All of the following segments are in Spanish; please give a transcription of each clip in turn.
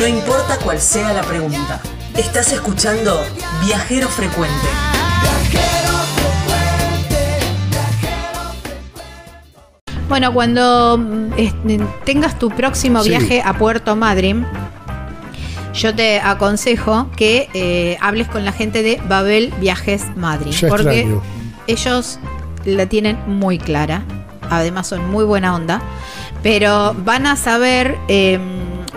No importa cuál sea la pregunta. Estás escuchando Viajero Frecuente. Bueno, cuando mm, este, tengas tu próximo Sí. viaje a Puerto Madryn, yo te aconsejo que eh, hables con la gente de Babel Viajes Madryn. Ya porque extraño. ellos la tienen muy clara. Además son muy buena onda. Pero van a saber. eh,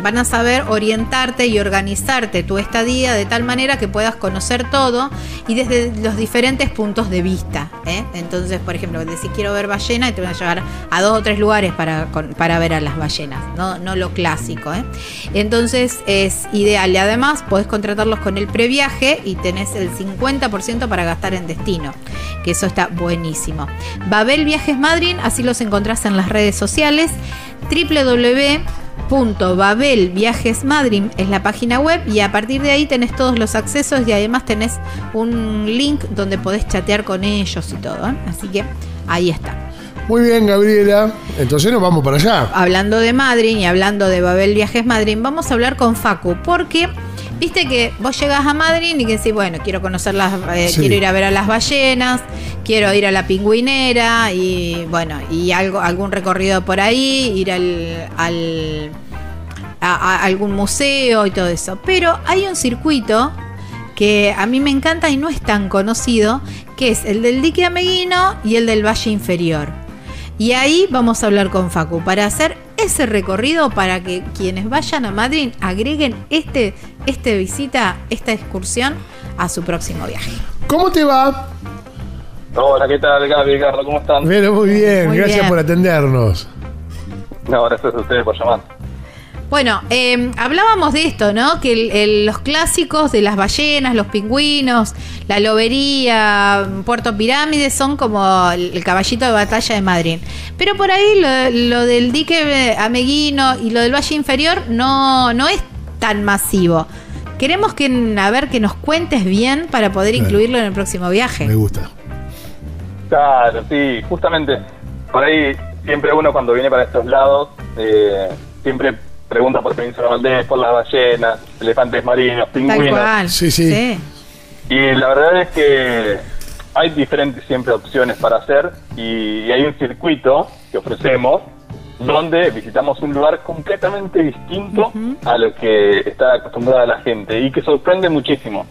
van a saber orientarte y organizarte tu estadía de tal manera que puedas conocer todo y desde los diferentes puntos de vista. ¿eh? Entonces, por ejemplo, decís quiero ver ballena te van a llevar a dos o tres lugares para, para ver a las ballenas, no, no lo clásico. ¿eh? Entonces es ideal y además podés contratarlos con el previaje y tenés el 50% para gastar en destino, que eso está buenísimo. Babel Viajes Madrid, así los encontrás en las redes sociales www.babelviajesmadrid es la página web y a partir de ahí tenés todos los accesos y además tenés un link donde podés chatear con ellos y todo. ¿eh? Así que ahí está. Muy bien, Gabriela. Entonces nos vamos para allá. Hablando de Madrid y hablando de Babel Viajes Madrid, vamos a hablar con Facu porque viste que vos llegás a Madrid y que decís, bueno, quiero conocer las, eh, Sí. quiero ir a ver a las ballenas, quiero ir a la pingüinera y bueno, y algo, algún recorrido por ahí, ir al, al- a, a algún museo y todo eso. Pero hay un circuito que a mí me encanta y no es tan conocido, que es el del dique Ameguino y el del Valle Inferior. Y ahí vamos a hablar con Facu para hacer ese recorrido para que quienes vayan a Madrid agreguen este, este visita, esta excursión a su próximo viaje. ¿Cómo te va? Hola, ¿qué tal, Gaby, Carlos? ¿Cómo están? Bueno, muy bien. Muy Gracias bien. por atendernos. No, gracias a ustedes por llamar. Bueno, eh, hablábamos de esto, ¿no? Que el- el- los clásicos de las ballenas, los pingüinos, la lobería, Puerto Pirámides son como el, el caballito de batalla de Madrid. Pero por ahí lo, lo del dique Ameguino y lo del Valle Inferior no, no es tan masivo. Queremos que, a ver, que nos cuentes bien para poder Claro. incluirlo en el próximo viaje. Me gusta. Claro, sí, justamente. Por ahí, siempre uno cuando viene para estos lados, eh, siempre pregunta por Península Valdés, por las ballenas, elefantes marinos, Tal pingüinos. cual. Sí, sí. Y la verdad es que hay diferentes siempre opciones para hacer y, y hay un circuito que ofrecemos donde visitamos un lugar completamente distinto a lo que está acostumbrada la gente y que sorprende muchísimo,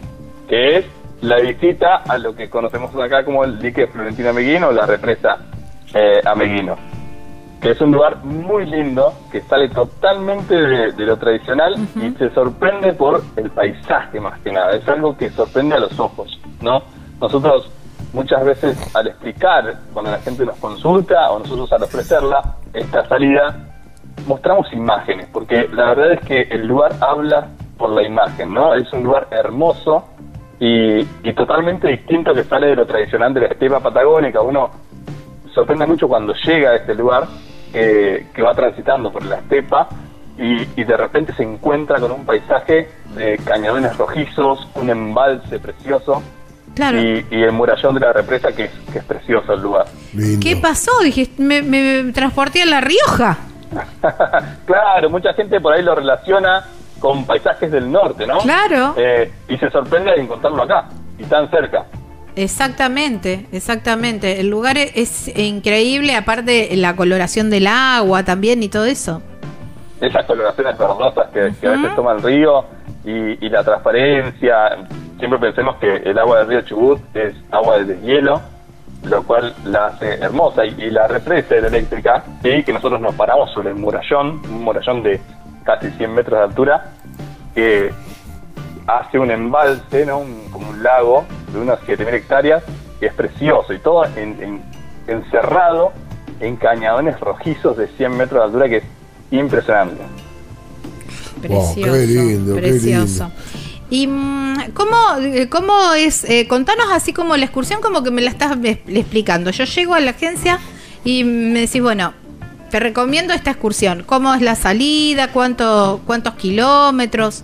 que es la visita a lo que conocemos acá como el dique Florentino Ameguino o la represa eh, Ameguino que es un lugar muy lindo, que sale totalmente de, de lo tradicional y se sorprende por el paisaje más que nada. Es algo que sorprende a los ojos, ¿no? Nosotros muchas veces al explicar, cuando la gente nos consulta o nosotros al ofrecerla, esta salida, mostramos imágenes, porque la verdad es que el lugar habla por la imagen, ¿no? Es un lugar hermoso y, y totalmente distinto que sale de lo tradicional de la estepa patagónica. Uno sorprende mucho cuando llega a este lugar, eh, que va transitando por la estepa y, y de repente se encuentra con un paisaje de cañadones rojizos, un embalse precioso Claro. y, y el murallón de la represa que es, que es precioso el lugar. Lindo. ¿Qué pasó? Dije, me, me transporté a La Rioja. claro, mucha gente por ahí lo relaciona con paisajes del norte, ¿no? Claro. Eh, y se sorprende al encontrarlo acá y tan cerca. Exactamente, exactamente. El lugar e- es increíble, aparte la coloración del agua también y todo eso. esas coloraciones verdosas que, que a veces toma el río y, y la transparencia. Siempre pensemos que el agua del río Chubut es agua de deshielo, lo cual la hace hermosa. Y, y la represa hidroeléctrica, ¿sí? que nosotros nos paramos sobre el murallón, un murallón de casi 100 metros de altura, que hace un embalse, ¿no? Un- como un lago de unas 7.000 hectáreas, que es precioso y todo en- en- encerrado en cañadones rojizos de 100 metros de altura, que es impresionante. Wow, Precioso, qué lindo, qué precioso. ¿Y mm, cómo, eh, cómo es? eh, contanos así como la excursión, como que me la estás es- explicando. Yo llego a la agencia y me decís, bueno, te recomiendo esta excursión. ¿Cómo es la salida? ¿Cuánto, ¿Cuántos kilómetros?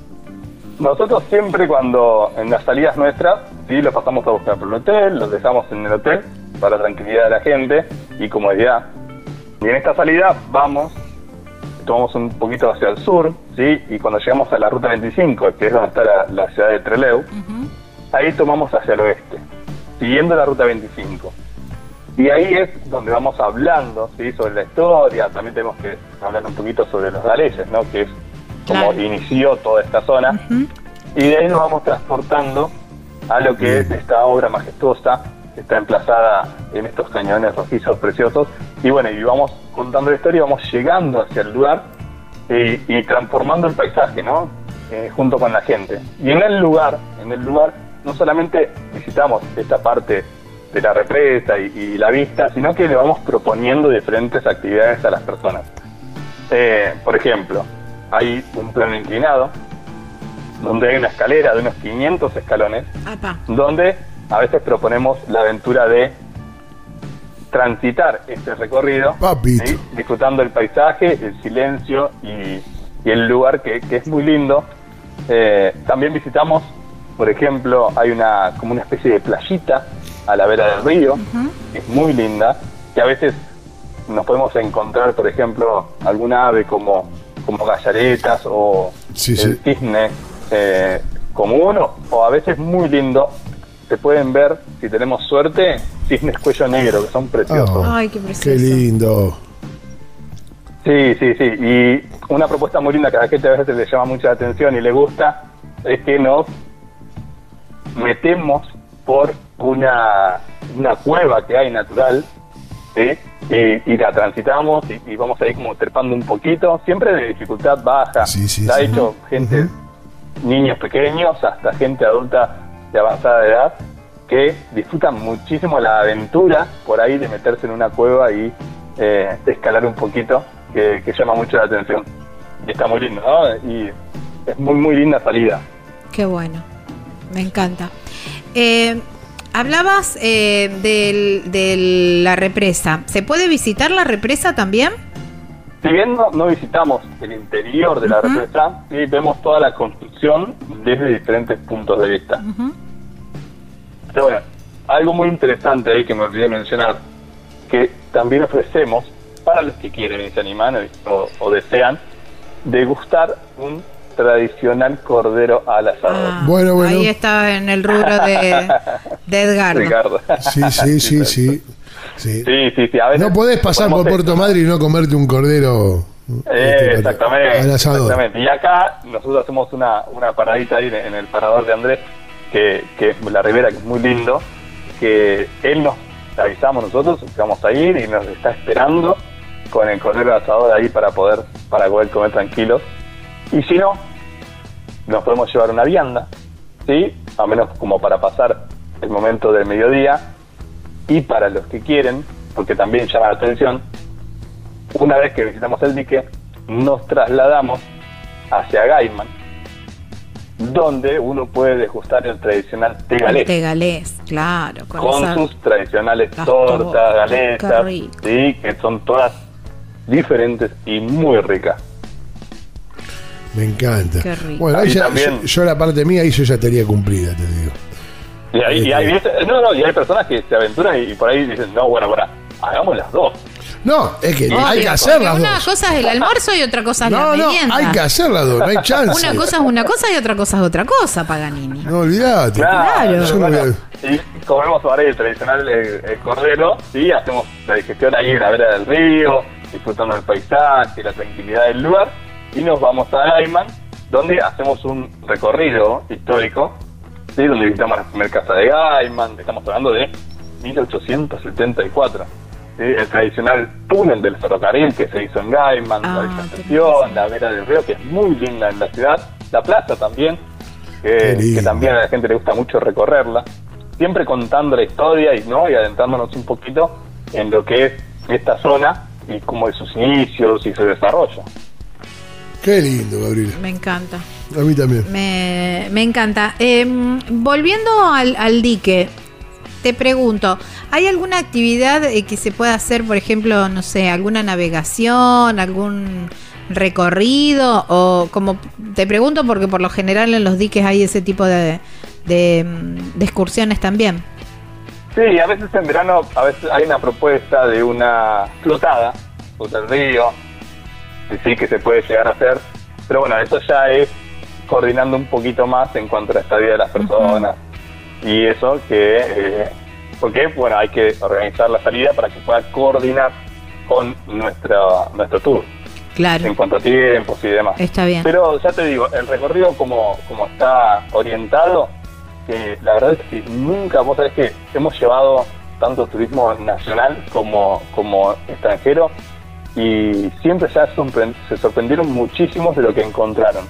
Nosotros siempre cuando en las salidas nuestras, sí, los pasamos a buscar por el hotel, los dejamos en el hotel para tranquilidad de la gente y comodidad. Y en esta salida vamos tomamos un poquito hacia el sur, ¿sí? Y cuando llegamos a la ruta 25, que es donde está la, la ciudad de Trelew, ahí tomamos hacia el oeste, siguiendo la ruta 25. Y ahí es donde vamos hablando ¿sí? sobre la historia, también tenemos que hablar un poquito sobre los galeses, ¿no? que es como Claro. inició toda esta zona. Y de ahí nos vamos transportando a lo que es esta obra majestuosa que está emplazada en estos cañones rojizos preciosos. Y bueno, y vamos contando la historia y vamos llegando hacia el lugar y, y transformando el paisaje, ¿no? Eh, junto con la gente. Y en el lugar, en el lugar, no solamente visitamos esta parte de la represa y, y la vista, sino que le vamos proponiendo diferentes actividades a las personas. Eh, por ejemplo, hay un plano inclinado, donde hay una escalera de unos 500 escalones, Apa. donde a veces proponemos la aventura de transitar este recorrido, disfrutando el paisaje, el silencio y, y el lugar que, que es muy lindo. Eh, también visitamos, por ejemplo, hay una como una especie de playita a la vera del río, que es muy linda, que a veces nos podemos encontrar, por ejemplo, alguna ave como, como gallaretas o Sí, el sí. cisne eh, común o, o a veces muy lindo. Se pueden ver, si tenemos suerte, cisnes cuello negro, que son preciosos. Ah, Ay, qué precioso. Qué lindo. Sí, sí, sí. Y una propuesta muy linda que a la gente a veces le llama mucha atención y le gusta es que nos metemos por una, una cueva que hay natural, ¿sí? Y, y la transitamos y, y vamos ahí como trepando un poquito, siempre de dificultad baja. Sí, sí, la ha hecho gente, niños pequeños, hasta gente adulta de avanzada edad, que disfrutan muchísimo la aventura por ahí de meterse en una cueva y eh, escalar un poquito, que, que llama mucho la atención. Y está muy lindo, ¿no? Y es muy, muy linda salida. Qué bueno. Me encanta. Eh, hablabas eh, del- de la represa. ¿Se puede visitar la represa también? Si bien no, no visitamos el interior de la represa, sí vemos toda la construcción desde diferentes puntos de vista. Pero bueno, algo muy interesante ahí que me olvidé mencionar, que también ofrecemos para los que quieren y se animan o, o desean, degustar un tradicional cordero al asador. Ah, Bueno, bueno. Ahí está en el rubro de, de Edgardo. Ricardo. Sí, sí, sí, sí. Sí. Sí, sí, sí. A veces No podés pasar por Puerto esto. Madrid y no comerte un cordero. Eh, este, exactamente, Al asador. exactamente. Y acá nosotros hacemos una, una paradita ahí en, el parador de Andrés, que, que es la ribera, que es muy lindo, que él nos avisamos nosotros, que vamos a ir y nos está esperando con el cordero al asador ahí para poder, para poder comer tranquilos. Y si no, nos podemos llevar una vianda, ¿sí? A menos como para pasar el momento del mediodía. Y para los que quieren, porque también llama la atención, una vez que visitamos el dique, nos trasladamos hacia Gaiman, donde uno puede degustar el tradicional té galés, Té galés, claro. Con, con esa- sus tradicionales tortas, rico. sí, que son todas diferentes y muy ricas. Me encanta. Qué rico. Bueno, ahí Ahí ya- también. yo, yo la parte mía ahí yo ya estaría cumplida, te digo. Y hay, y hay veces- no, no, y hay personas que se aventuran y, y por ahí dicen, no, bueno, para, hagamos las dos. No, es que Obvio, hay que hacer las una dos. cosa es el almuerzo y otra cosa es No, la no, merienda. hay que hacer las dos, no hay chance. Una cosa es una cosa y otra cosa es otra cosa, Paganini. No olvidate. Claro. Bueno, voy y comemos ahora el tradicional eh, el cordero, sí, hacemos la digestión ahí en la vera del río, disfrutando del paisaje, la tranquilidad del lugar, y nos vamos a Gaiman, donde hacemos un recorrido histórico, sí, donde visitamos la primera casa de Gaiman, estamos hablando de 1874. ¿sí? El tradicional túnel del ferrocarril que se hizo en Gaiman, Ah, la estación, la vera del río, que es muy linda en la ciudad, la plaza también, que, también a la gente le gusta mucho recorrerla, siempre contando la historia y no y adentrándonos un poquito en lo que es esta zona y como de sus inicios y su desarrollo. Qué lindo, Gabriel. Me encanta. A mí también. Me, me encanta. Eh, volviendo al, al dique, te pregunto, ¿hay alguna actividad eh, que se pueda hacer, por ejemplo, no sé, alguna navegación, algún recorrido? O como te pregunto porque por lo general en los diques hay ese tipo de, de, de excursiones también. Sí, a veces en verano a veces hay una propuesta de una flotada por el río, sí que se puede llegar a hacer. Pero bueno, eso ya es coordinando un poquito más en cuanto a la estadía de las personas y eso que... Eh, porque, bueno, hay que organizar la salida para que pueda coordinar con nuestra, nuestro tour. Claro. En cuanto a tiempos y demás. Está bien. Pero ya te digo, el recorrido como, como está orientado, que la verdad es que nunca, vos sabés que hemos llevado tanto turismo nacional como, como extranjero y siempre sorpre- se sorprendieron muchísimos de lo que encontraron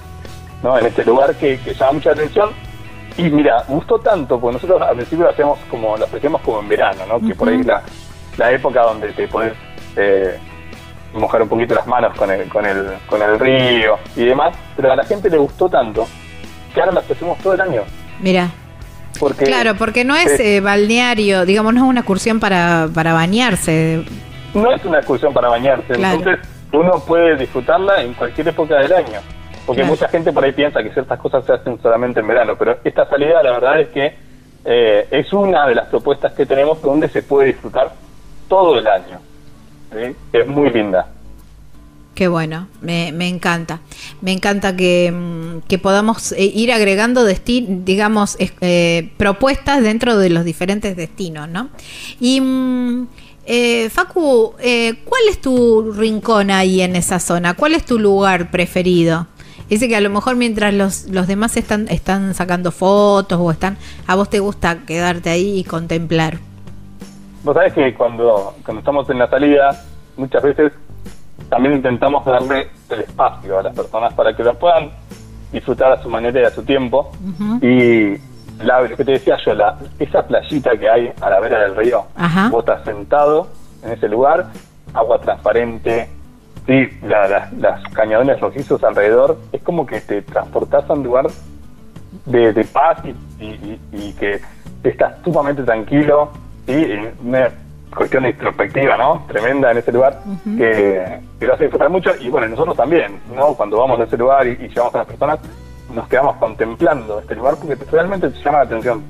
¿no? en este lugar que, que llama mucha atención. Y mira, gustó tanto, porque nosotros al principio lo hacíamos como, lo ofrecemos como en verano, ¿no? que por ahí es la, la época donde te podés eh, mojar un poquito las manos con el, con, el, con el río y demás, pero a la gente le gustó tanto que ahora lo ofrecemos todo el año. Mira. Porque, Claro, porque no es eh, balneario, digamos, no es una excursión para, para bañarse. No es una excursión para bañarse, Claro. entonces uno puede disfrutarla en cualquier época del año. Porque Claro. mucha gente por ahí piensa que ciertas cosas se hacen solamente en verano, pero esta salida la verdad es que eh, es una de las propuestas que tenemos donde se puede disfrutar todo el año. ¿sí? Es muy linda. Qué bueno, me, me encanta. Me encanta que, mm, que podamos eh, ir agregando, desti- digamos, eh, propuestas dentro de los diferentes destinos, ¿no? Y, mm, eh, Facu, eh, ¿cuál es tu rincón ahí en esa zona? ¿Cuál es tu lugar preferido? Dice que a lo mejor mientras los, los demás están, están sacando fotos o están, a vos te gusta quedarte ahí y contemplar. Vos sabés que cuando, cuando estamos en la salida, muchas veces también intentamos darle el espacio a las personas para que lo puedan disfrutar a su manera y a su tiempo. Y la, lo que te decía yo, la, esa playita que hay a la vera del río, Ajá. vos estás sentado en ese lugar, agua transparente, sí, la- la- las cañadones rojizos alrededor, es como que te transportás a un lugar de, de paz y, y- y- que estás sumamente tranquilo y una cuestión introspectiva, ¿no? Tremenda en ese lugar que, que lo hace disfrutar mucho y bueno, nosotros también, ¿no? Cuando vamos a ese lugar y, y llevamos a las personas, nos quedamos contemplando este lugar porque realmente te llama la atención.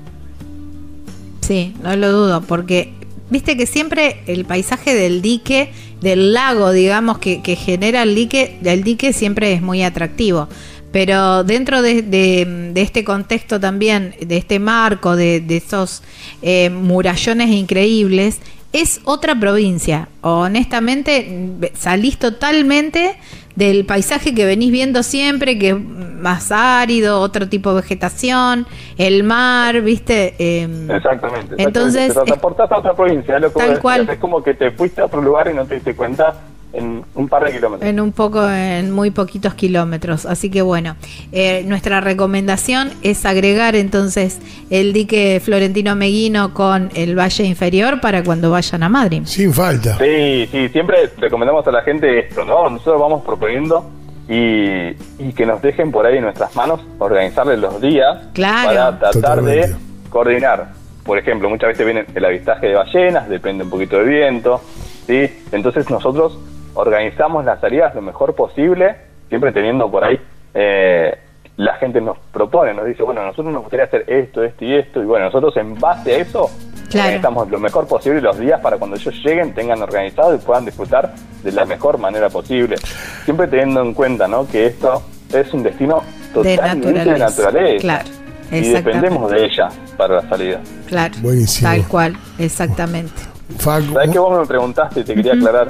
Sí, no lo dudo, porque viste que siempre el paisaje del dique, del lago, digamos, que, que genera el dique, el dique siempre es muy atractivo. Pero dentro de, de- este contexto también, de este marco, de, de esos eh, murallones increíbles, es otra provincia. Honestamente, salís totalmente del paisaje que venís viendo siempre, que es más árido, otro tipo de vegetación, el mar, ¿viste? Em, Exactamente. Entonces, exactamente. te transportás a otra provincia, lo tal cual. Es como que te fuiste a otro lugar y no te diste cuenta en un par de kilómetros. En un poco, en muy poquitos kilómetros. Así que bueno, eh, nuestra recomendación es agregar entonces el dique Florentino Meguino con el Valle Inferior para cuando vayan a Madrid. Sin falta. Sí, sí, siempre recomendamos a la gente esto, ¿no? Nosotros vamos proponiendo y, y que nos dejen por ahí en nuestras manos organizarles los días Claro. para tratar Totalmente. de coordinar. Por ejemplo, muchas veces viene el avistaje de ballenas, depende un poquito del viento, ¿sí? Entonces nosotros organizamos las salidas lo mejor posible, siempre teniendo por ahí, eh, la gente nos propone, nos dice, bueno, nosotros nos gustaría hacer esto, esto y esto, y bueno, nosotros en base a eso Claro. organizamos lo mejor posible los días para cuando ellos lleguen tengan organizado y puedan disfrutar de la mejor manera posible. Siempre teniendo en cuenta ¿no? que esto es un destino De totalmente de naturaleza. naturaleza. Claro, y dependemos de ella para la salida. Claro. Buenísimo. Tal cual, exactamente. Facu, ¿Sabes que vos me preguntaste y te quería aclarar?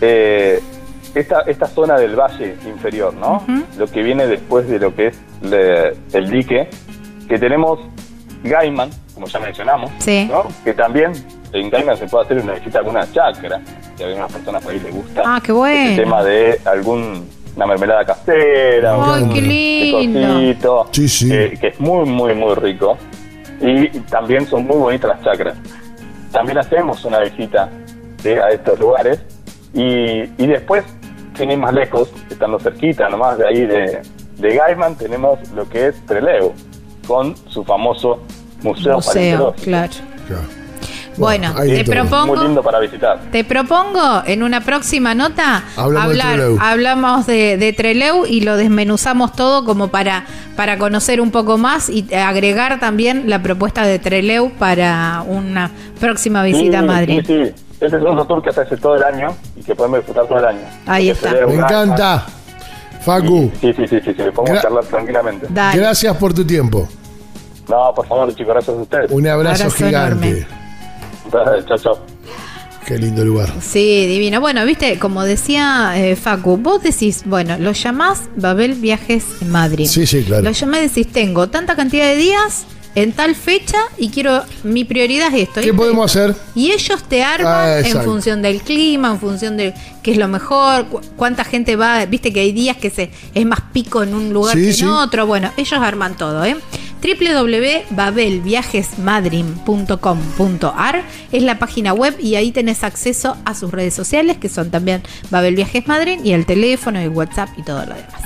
Eh, esta, esta zona del valle inferior, ¿no? Lo que viene después de lo que es le- el dique, que tenemos Gaiman, como ya mencionamos, Sí. ¿no? Que también en Gaiman se puede hacer una visita a alguna chacra, que a algunas personas por ahí les gusta. Ah, qué bueno. El tema de algún una mermelada casera, Ay, un qué lindo. Sí, sí. eh, que es muy, muy, muy rico. Y también son muy bonitas las chacras. También hacemos una visita ¿sí? a estos lugares. Y, y después, sin ir más lejos, estando cerquita nomás de ahí de, de Gaiman, tenemos lo que es Trelew, con su famoso museo, Museo, claro. claro. Bueno, te propongo- Muy lindo para visitar. Te propongo en una próxima nota Hablamos de hablar, Trelew. hablamos de, de Trelew y lo desmenuzamos todo como para, para conocer un poco más y agregar también la propuesta de Trelew para una próxima visita a Sí, Madrid. Sí, sí. Este es un tour que se hace todo el año y que podemos disfrutar todo el año. Ahí está. Me encanta. Facu, Sí, sí, sí, sí, sí, podemos Gra- charlar tranquilamente. Dale. gracias por tu tiempo. No, por favor, chicos, gracias a ustedes. Un abrazo, Abrazo gigante. Chao, chao. Qué lindo lugar. Sí, divino. Bueno, viste, como decía eh, Facu, vos decís, bueno, lo llamás Babel Viajes Madrid. Sí, sí, claro. Lo llamás y decís, tengo tanta cantidad de días en tal fecha y quiero, mi prioridad es esto. ¿Qué podemos esto. hacer? Y ellos te arman Ah, en función del clima, en función de qué es lo mejor, cu- cuánta gente va. Viste que hay días que se es más pico en un lugar Sí, que sí. en otro. Bueno, ellos arman todo, ¿eh? www.babelviajesmadrid.com.ar es la página web y ahí tenés acceso a sus redes sociales que son también Babel Viajes Madrid y el teléfono y el WhatsApp y todo lo demás.